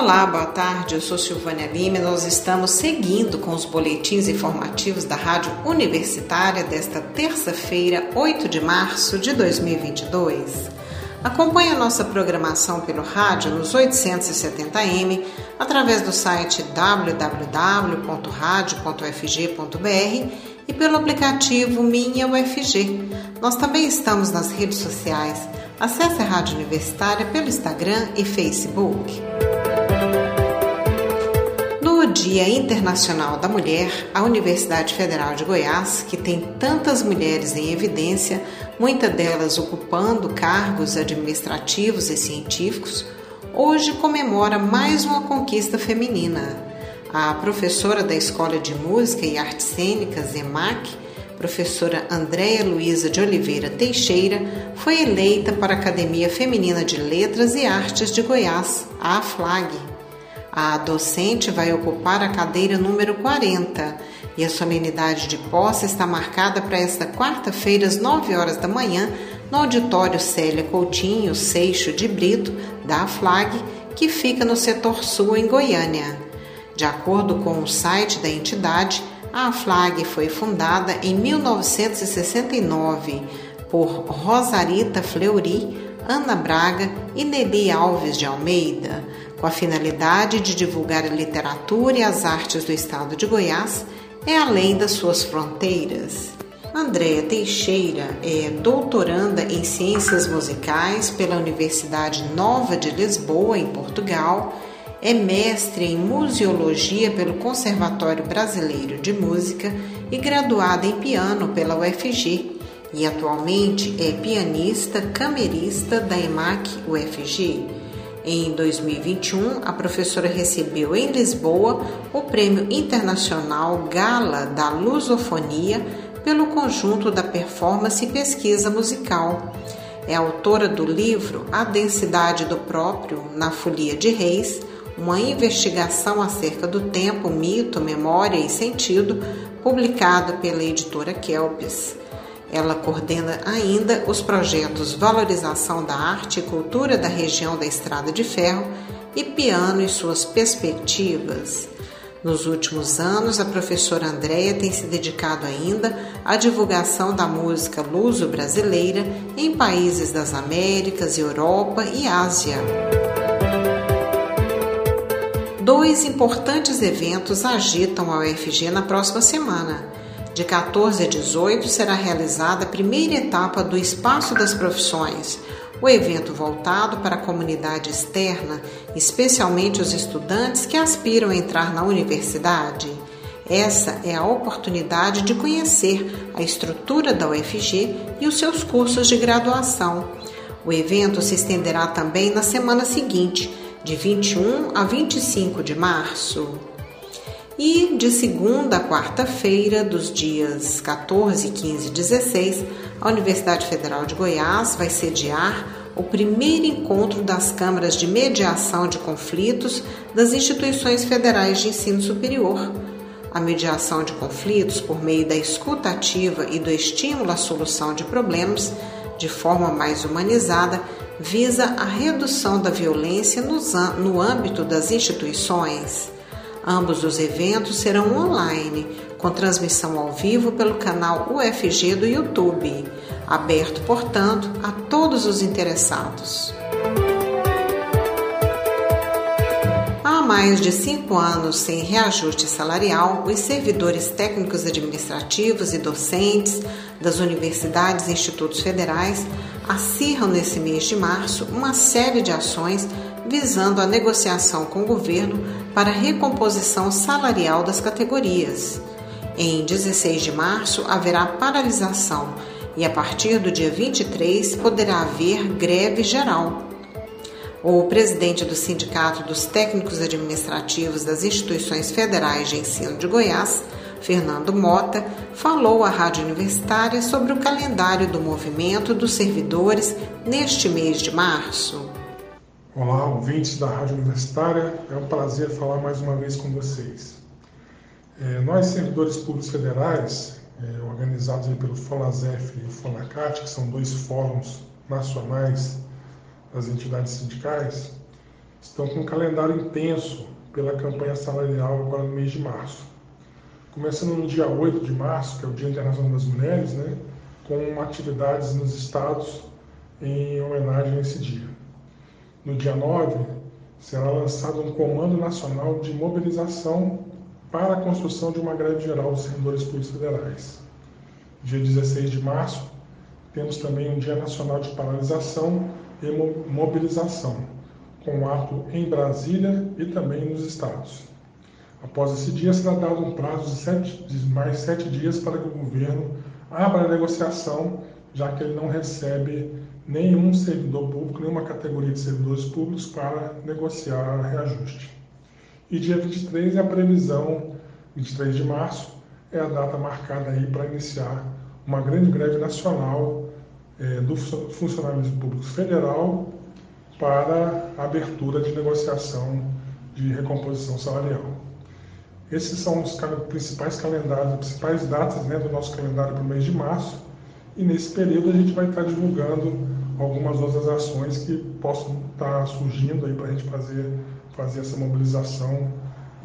Olá, boa tarde. Eu sou Silvânia Lima e nós estamos seguindo com os boletins informativos da Rádio Universitária desta terça-feira, 8 de março de 2022. Acompanhe a nossa programação pelo rádio nos 870m, através do site www.radio.fg.br e pelo aplicativo Minha UFG. Nós também estamos nas redes sociais. Acesse a Rádio Universitária pelo Instagram e Facebook. Dia Internacional da Mulher, a Universidade Federal de Goiás, que tem tantas mulheres em evidência, muitas delas ocupando cargos administrativos e científicos, hoje comemora mais uma conquista feminina. A professora da Escola de Música e Artes Cênicas, EMAC, professora Andréia Luiza de Oliveira Teixeira, foi eleita para a Academia Feminina de Letras e Artes de Goiás, a AFLAG. A docente vai ocupar a cadeira número 40 e a solenidade de posse está marcada para esta quarta-feira, às 9 horas da manhã, no auditório Célia Coutinho Seixo de Brito, da AFLAG, que fica no setor sul, em Goiânia. De acordo com o site da entidade, a AFLAG foi fundada em 1969 por Rosarita Fleury, Ana Braga e Nelly Alves de Almeida com a finalidade de divulgar a literatura e as artes do estado de Goiás, é além das suas fronteiras. Andréa Teixeira é doutoranda em Ciências Musicais pela Universidade Nova de Lisboa, em Portugal, é mestre em Museologia pelo Conservatório Brasileiro de Música e graduada em piano pela UFG, e atualmente é pianista camerista da EMAC UFG. Em 2021, a professora recebeu em Lisboa o Prêmio Internacional Gala da Lusofonia pelo conjunto da performance e pesquisa musical. É autora do livro A Densidade do Próprio na Folia de Reis, uma investigação acerca do tempo, mito, memória e sentido, publicado pela editora Kelpis. Ela coordena ainda os projetos Valorização da Arte e Cultura da região da Estrada de Ferro e Piano e suas perspectivas. Nos últimos anos, a professora Andréia tem se dedicado ainda à divulgação da música luso-brasileira em países das Américas, Europa e Ásia. Dois importantes eventos agitam a UFG na próxima semana. De 14 a 18 será realizada a primeira etapa do Espaço das Profissões, o evento voltado para a comunidade externa, especialmente os estudantes que aspiram a entrar na universidade. Essa é a oportunidade de conhecer a estrutura da UFG e os seus cursos de graduação. O evento se estenderá também na semana seguinte, de 21 a 25 de março. E de segunda a quarta-feira, dos dias 14, 15 e 16, a Universidade Federal de Goiás vai sediar o primeiro encontro das câmaras de mediação de conflitos das instituições federais de ensino superior. A mediação de conflitos, por meio da escuta ativa e do estímulo à solução de problemas de forma mais humanizada, visa a redução da violência no âmbito das instituições. Ambos os eventos serão online, com transmissão ao vivo pelo canal UFG do YouTube, aberto, portanto, a todos os interessados. Há mais de cinco anos sem reajuste salarial, os servidores técnicos administrativos e docentes das universidades e institutos federais acirram nesse mês de março uma série de ações visando a negociação com o governo para a recomposição salarial das categorias. Em 16 de março haverá paralisação e a partir do dia 23 poderá haver greve geral. O presidente do Sindicato dos Técnicos Administrativos das Instituições Federais de Ensino de Goiás, Fernando Mota, falou à Rádio Universitária sobre o calendário do movimento dos servidores neste mês de março. Olá, ouvintes da Rádio Universitária, é um prazer falar mais uma vez com vocês. É, nós, servidores públicos federais, é, organizados pelo FONASEF e o FONACAT, que são dois fóruns nacionais das entidades sindicais, estão com um calendário intenso pela campanha salarial agora no mês de março. Começando no dia 8 de março, que é o Dia Internacional das Mulheres, né, com atividades nos estados em homenagem a esse dia. No dia 9, será lançado um Comando Nacional de Mobilização para a construção de uma greve geral dos servidores públicos federais. Dia 16 de março, temos também um Dia Nacional de Paralisação e Mobilização, com ato em Brasília e também nos estados. Após esse dia, será dado um prazo de, sete, de mais sete dias para que o governo abra a negociação, já que ele não recebe nenhum servidor público, nenhuma categoria de servidores públicos para negociar reajuste. E dia 23 é a previsão, 23 de março, é a data marcada aí para iniciar uma grande greve nacional é, do funcionalismo público federal para abertura de negociação de recomposição salarial. Esses são os principais calendários, as principais datas né, do nosso calendário para o mês de março. E nesse período a gente vai estar divulgando algumas outras ações que possam estar surgindo aí para a gente fazer, fazer essa mobilização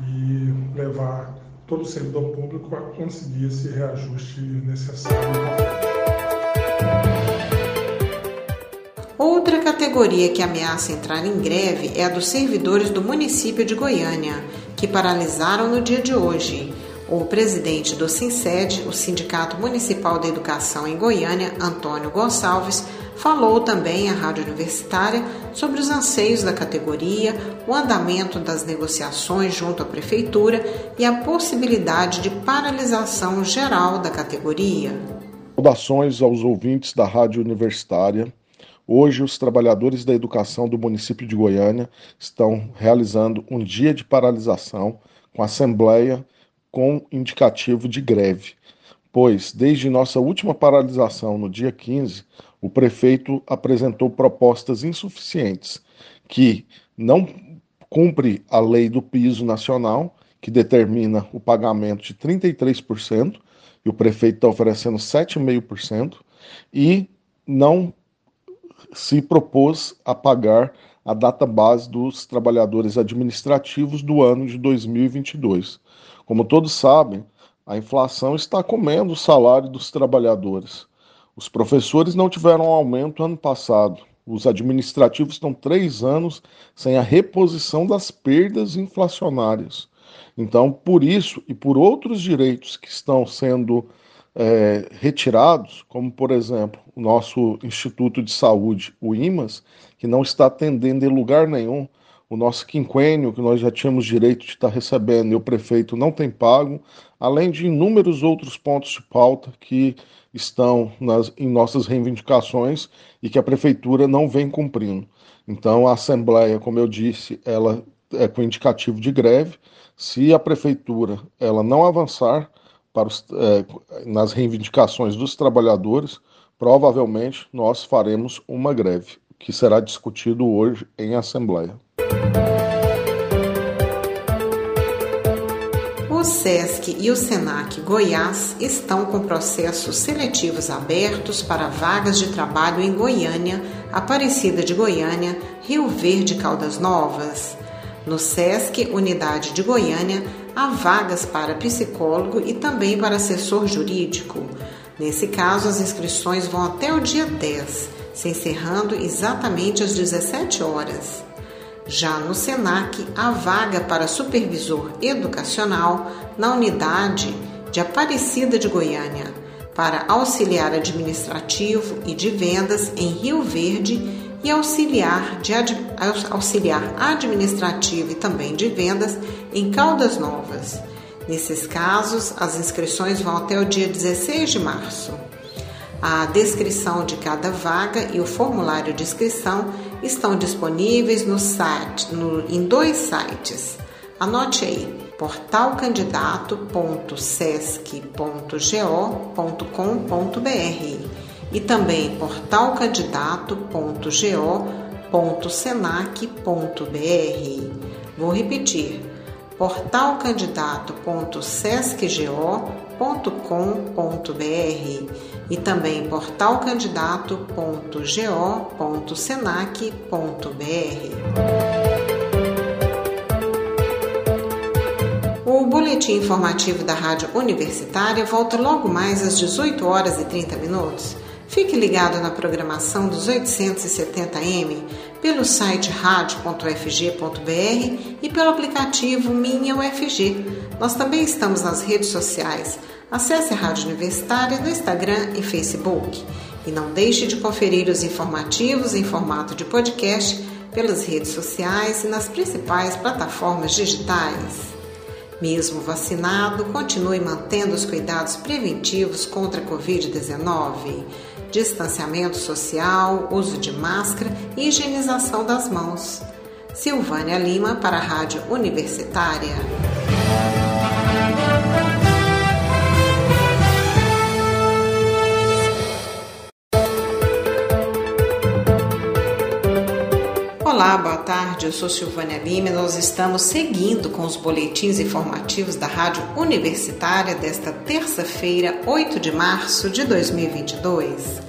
e levar todo o servidor público a conseguir esse reajuste necessário. Outra categoria que ameaça entrar em greve é a dos servidores do município de Goiânia, que paralisaram no dia de hoje. O presidente do SINSED, o Sindicato Municipal da Educação em Goiânia, Antônio Gonçalves, falou também à Rádio Universitária sobre os anseios da categoria, o andamento das negociações junto à Prefeitura e a possibilidade de paralisação geral da categoria. Saudações aos ouvintes da Rádio Universitária. Hoje, os trabalhadores da educação do município de Goiânia estão realizando um dia de paralisação com assembleia com indicativo de greve, pois, desde nossa última paralisação no dia 15, o prefeito apresentou propostas insuficientes que não cumpre a lei do piso nacional, que determina o pagamento de 33%, e o prefeito está oferecendo 7,5%, e não se propôs a pagar a data base dos trabalhadores administrativos do ano de 2022. Como todos sabem, a inflação está comendo o salário dos trabalhadores. Os professores não tiveram aumento ano passado. Os administrativos estão três anos sem a reposição das perdas inflacionárias. Então, por isso e por outros direitos que estão sendo é, retirados, como por exemplo o nosso Instituto de Saúde, o IMAS, que não está atendendo em lugar nenhum o nosso quinquênio, que nós já tínhamos direito de estar recebendo e o prefeito não tem pago, além de inúmeros outros pontos de pauta que estão nas, em nossas reivindicações e que a prefeitura não vem cumprindo. Então, a Assembleia, como eu disse, ela é com indicativo de greve. Se a prefeitura ela não avançar para os, é, nas reivindicações dos trabalhadores, provavelmente nós faremos uma greve, que será discutido hoje em Assembleia. O SESC e o SENAC Goiás estão com processos seletivos abertos para vagas de trabalho em Goiânia, Aparecida de Goiânia, Rio Verde Caldas Novas. No SESC, Unidade de Goiânia, há vagas para psicólogo e também para assessor jurídico. Nesse caso, as inscrições vão até o dia 10, se encerrando exatamente às 17 horas. Já no SENAC, há vaga para supervisor educacional na unidade de Aparecida de Goiânia, para auxiliar administrativo e de vendas em Rio Verde e auxiliar, de auxiliar administrativo e também de vendas em Caldas Novas. Nesses casos, as inscrições vão até o dia 16 de março. A descrição de cada vaga e o formulário de inscrição estão disponíveis no site, no, em dois sites. Anote aí: portalcandidato.sesc.go.com.br e também portalcandidato.go.senac.br. Vou repetir: portalcandidato.sescgo.com.br e também portalcandidato.go.senac.br. O boletim informativo da Rádio Universitária volta logo mais às 18 horas e 30 minutos. Fique ligado na programação dos 870M pelo site rádio.fg.br e pelo aplicativo Minha UFG. Nós também estamos nas redes sociais. Acesse a Rádio Universitária no Instagram e Facebook. E não deixe de conferir os informativos em formato de podcast pelas redes sociais e nas principais plataformas digitais. Mesmo vacinado, continue mantendo os cuidados preventivos contra a Covid-19, distanciamento social, uso de máscara e higienização das mãos. Silvânia Lima para a Rádio Universitária. Olá, boa tarde. Eu sou Silvânia Lima e nós estamos seguindo com os boletins informativos da Rádio Universitária desta terça-feira, 8 de março de 2022.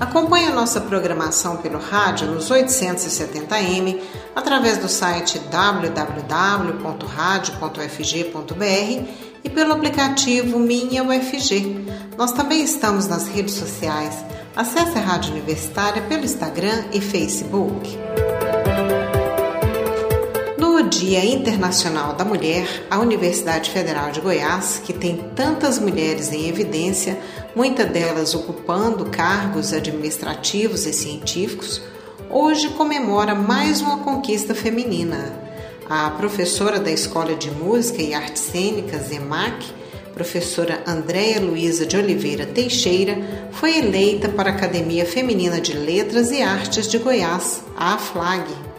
Acompanhe a nossa programação pelo rádio nos 870m através do site www.radio.fg.br e pelo aplicativo Minha UFG. Nós também estamos nas redes sociais. Acesse a Rádio Universitária pelo Instagram e Facebook. Dia Internacional da Mulher, a Universidade Federal de Goiás, que tem tantas mulheres em evidência, muitas delas ocupando cargos administrativos e científicos, hoje comemora mais uma conquista feminina. A professora da Escola de Música e Artes Cênicas, EMAC, professora Andréia Luiza de Oliveira Teixeira, foi eleita para a Academia Feminina de Letras e Artes de Goiás, a AFLAG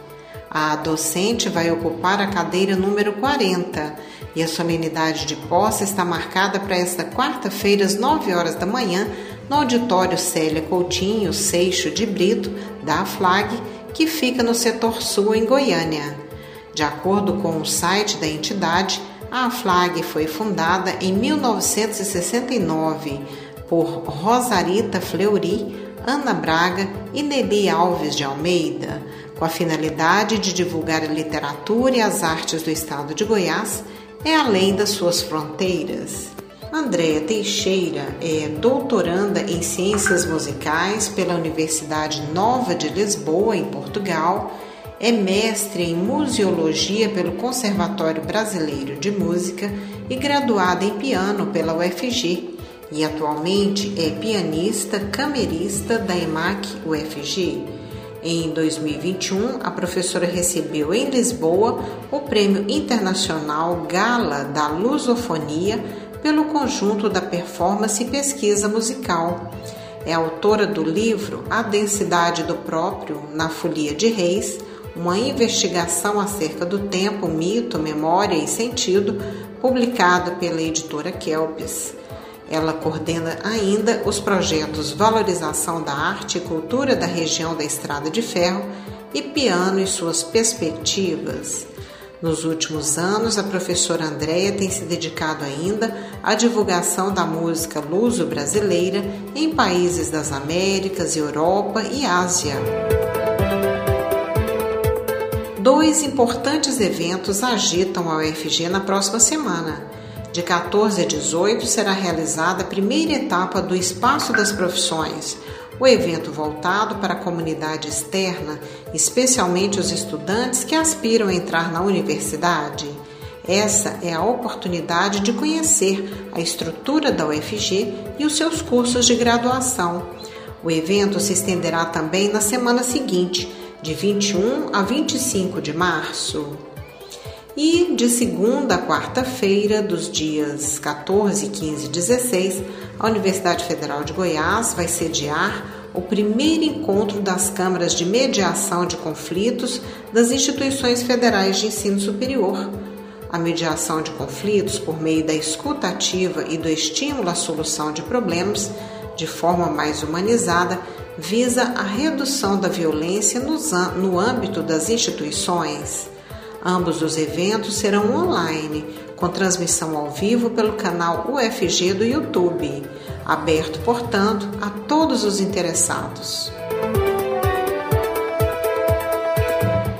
a docente vai ocupar a cadeira número 40 e a solenidade de posse está marcada para esta quarta-feira, às 9 horas da manhã, no auditório Célia Coutinho Seixo de Brito, da FLAG, que fica no setor sul, em Goiânia. De acordo com o site da entidade, a FLAG foi fundada em 1969 por Rosarita Fleury, Ana Braga e Nelly Alves de Almeida com a finalidade de divulgar a literatura e as artes do estado de Goiás, é além das suas fronteiras. Andréa Teixeira é doutoranda em Ciências Musicais pela Universidade Nova de Lisboa, em Portugal, é mestre em Museologia pelo Conservatório Brasileiro de Música e graduada em piano pela UFG, e atualmente é pianista camerista da EMAC UFG. Em 2021, a professora recebeu em Lisboa o Prêmio Internacional Gala da Lusofonia pelo conjunto da performance e pesquisa musical. É autora do livro A Densidade do Próprio na Folia de Reis, uma investigação acerca do tempo, mito, memória e sentido, publicado pela editora Kelpis. Ela coordena ainda os projetos Valorização da Arte e Cultura da região da Estrada de Ferro e Piano e suas perspectivas. Nos últimos anos, a professora Andréia tem se dedicado ainda à divulgação da música luso-brasileira em países das Américas, Europa e Ásia. Dois importantes eventos agitam a UFG na próxima semana. De 14 a 18 será realizada a primeira etapa do Espaço das Profissões, o evento voltado para a comunidade externa, especialmente os estudantes que aspiram a entrar na universidade. Essa é a oportunidade de conhecer a estrutura da UFG e os seus cursos de graduação. O evento se estenderá também na semana seguinte, de 21 a 25 de março. E de segunda a quarta-feira, dos dias 14, 15 e 16, a Universidade Federal de Goiás vai sediar o primeiro encontro das câmaras de mediação de conflitos das instituições federais de ensino superior. A mediação de conflitos, por meio da escuta ativa e do estímulo à solução de problemas de forma mais humanizada, visa a redução da violência no âmbito das instituições. Ambos os eventos serão online, com transmissão ao vivo pelo canal UFG do YouTube, aberto, portanto, a todos os interessados.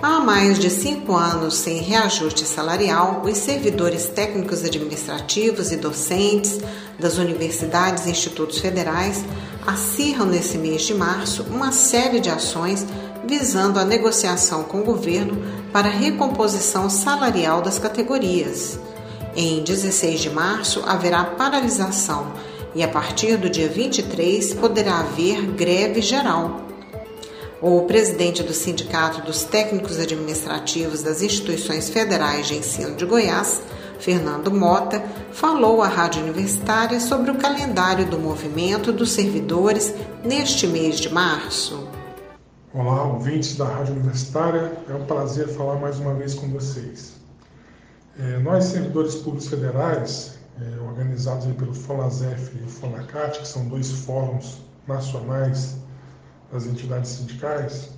A mais de cinco anos sem reajuste salarial, os servidores técnicos administrativos e docentes das universidades e institutos federais acirram nesse mês de março uma série de ações visando a negociação com o governo para a recomposição salarial das categorias. Em 16 de março haverá paralisação e a partir do dia 23 poderá haver greve geral. O presidente do Sindicato dos Técnicos Administrativos das Instituições Federais de Ensino de Goiás, Fernando Mota, falou à Rádio Universitária sobre o calendário do movimento dos servidores neste mês de março. Olá, ouvintes da Rádio Universitária, é um prazer falar mais uma vez com vocês. É, nós, servidores públicos federais, é, organizados pelo FONASEF e o FONACAT, que são dois fóruns nacionais das entidades sindicais,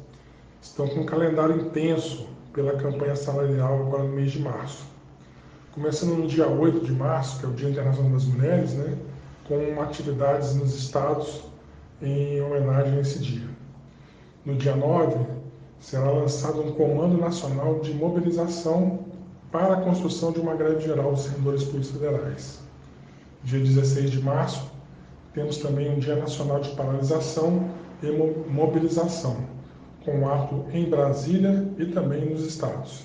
estão com um calendário intenso pela campanha salarial agora no mês de março. Começando no dia 8 de março, que é o Dia Internacional das Mulheres, né, com atividades nos estados em homenagem a esse dia. No dia 9, será lançado um Comando Nacional de Mobilização para a construção de uma greve geral dos servidores públicos federais. Dia 16 de março, temos também um Dia Nacional de Paralisação e mobilização, com ato em Brasília e também nos estados.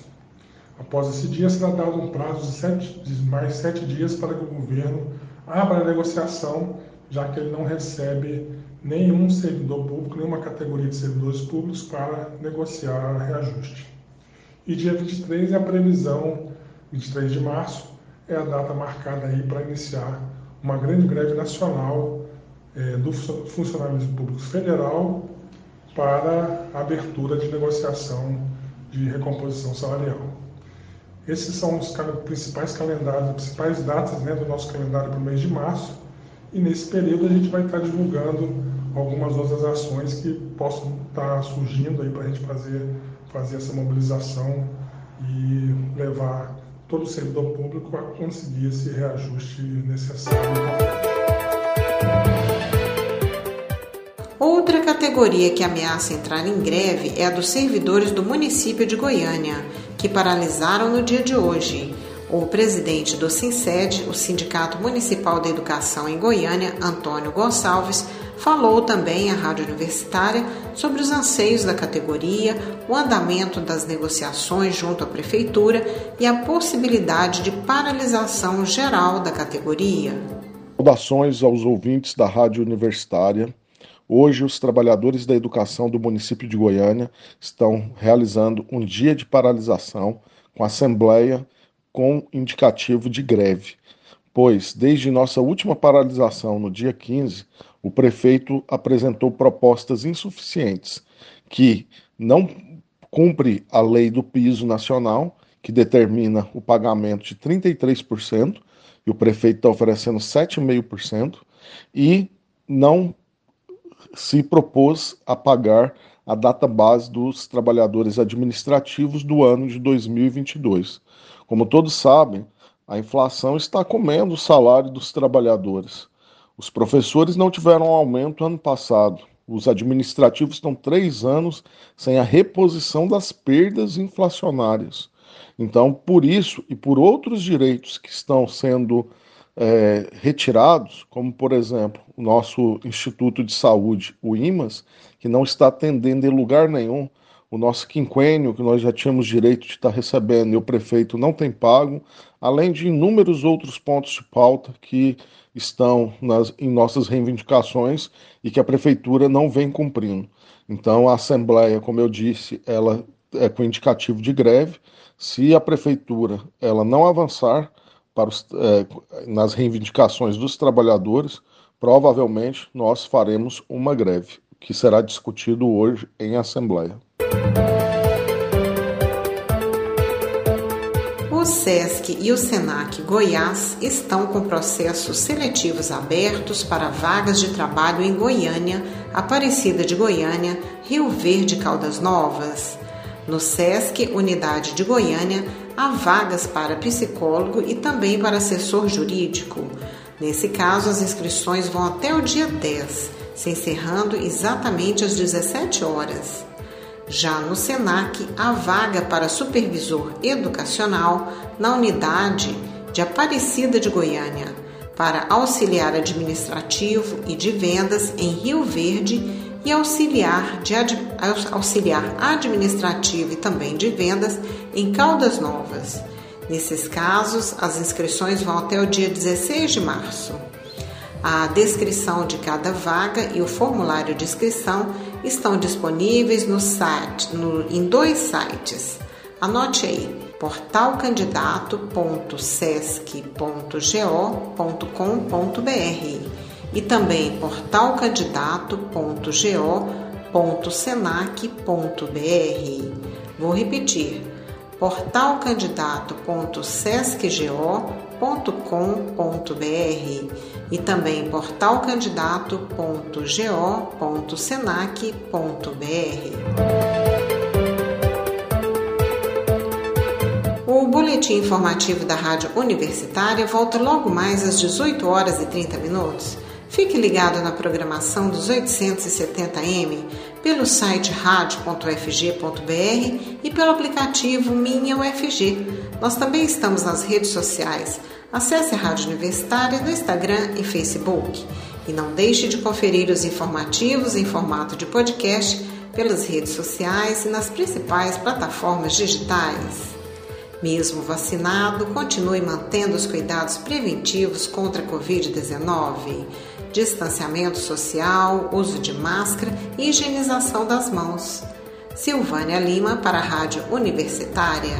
Após esse dia, será dado um prazo de, sete, de mais sete dias para que o governo abra a negociação, já que ele não recebe nenhum servidor público, nenhuma categoria de servidores públicos para negociar reajuste. E dia 23 é a previsão, 23 de março, é a data marcada aí para iniciar uma grande greve nacional é, do funcionalismo público federal para abertura de negociação de recomposição salarial. Esses são os principais calendários, as principais datas né, do nosso calendário para o mês de março. E nesse período a gente vai estar divulgando algumas outras ações que possam estar surgindo aí para a gente fazer, fazer essa mobilização e levar todo o servidor público a conseguir esse reajuste necessário. Outra categoria que ameaça entrar em greve é a dos servidores do município de Goiânia, que paralisaram no dia de hoje. O presidente do SINCED, o Sindicato Municipal da Educação em Goiânia, Antônio Gonçalves, falou também à Rádio Universitária sobre os anseios da categoria, o andamento das negociações junto à Prefeitura e a possibilidade de paralisação geral da categoria. Saudações aos ouvintes da Rádio Universitária. Hoje, os trabalhadores da educação do município de Goiânia estão realizando um dia de paralisação com assembleia com indicativo de greve, pois, desde nossa última paralisação no dia 15, o prefeito apresentou propostas insuficientes que não cumpre a lei do piso nacional, que determina o pagamento de 33%, e o prefeito está oferecendo 7,5%, e não se propôs a pagar a data base dos trabalhadores administrativos do ano de 2022. Como todos sabem, a inflação está comendo o salário dos trabalhadores. Os professores não tiveram aumento ano passado. Os administrativos estão três anos sem a reposição das perdas inflacionárias. Então, por isso e por outros direitos que estão sendo é, retirados, como por exemplo o nosso Instituto de Saúde, o IMAS, que não está atendendo em lugar nenhum o nosso quinquênio, que nós já tínhamos direito de estar recebendo e o prefeito não tem pago, além de inúmeros outros pontos de pauta que estão nas, em nossas reivindicações e que a prefeitura não vem cumprindo. Então, a Assembleia, como eu disse, ela é com indicativo de greve. Se a prefeitura ela não avançar, para os, é, nas reivindicações dos trabalhadores, provavelmente nós faremos uma greve, que será discutido hoje em Assembleia. O SESC e o SENAC Goiás estão com processos seletivos abertos para vagas de trabalho em Goiânia, Aparecida de Goiânia, Rio Verde Caldas Novas. No SESC, Unidade de Goiânia, há vagas para psicólogo e também para assessor jurídico. Nesse caso, as inscrições vão até o dia 10, se encerrando exatamente às 17 horas. Já no SENAC, há vaga para supervisor educacional na unidade de Aparecida de Goiânia, para auxiliar administrativo e de vendas em Rio Verde e auxiliar, de, auxiliar administrativo e também de vendas em Caldas Novas. Nesses casos, as inscrições vão até o dia 16 de março. A descrição de cada vaga e o formulário de inscrição estão disponíveis no site, no, em dois sites. Anote aí: portalcandidato.sesc.go.com.br e também portalcandidato.go.senac.br. Vou repetir: portalcandidato.sescgo.com.br e também portalcandidato.go.senac.br. O boletim informativo da Rádio Universitária volta logo mais às 18 horas e 30 minutos. Fique ligado na programação dos 870M pelo site rádio.fg.br e pelo aplicativo Minha UFG. Nós também estamos nas redes sociais. Acesse a Rádio Universitária no Instagram e Facebook. E não deixe de conferir os informativos em formato de podcast pelas redes sociais e nas principais plataformas digitais. Mesmo vacinado, continue mantendo os cuidados preventivos contra a Covid-19 distanciamento social, uso de máscara e higienização das mãos. Silvânia Lima para a Rádio Universitária.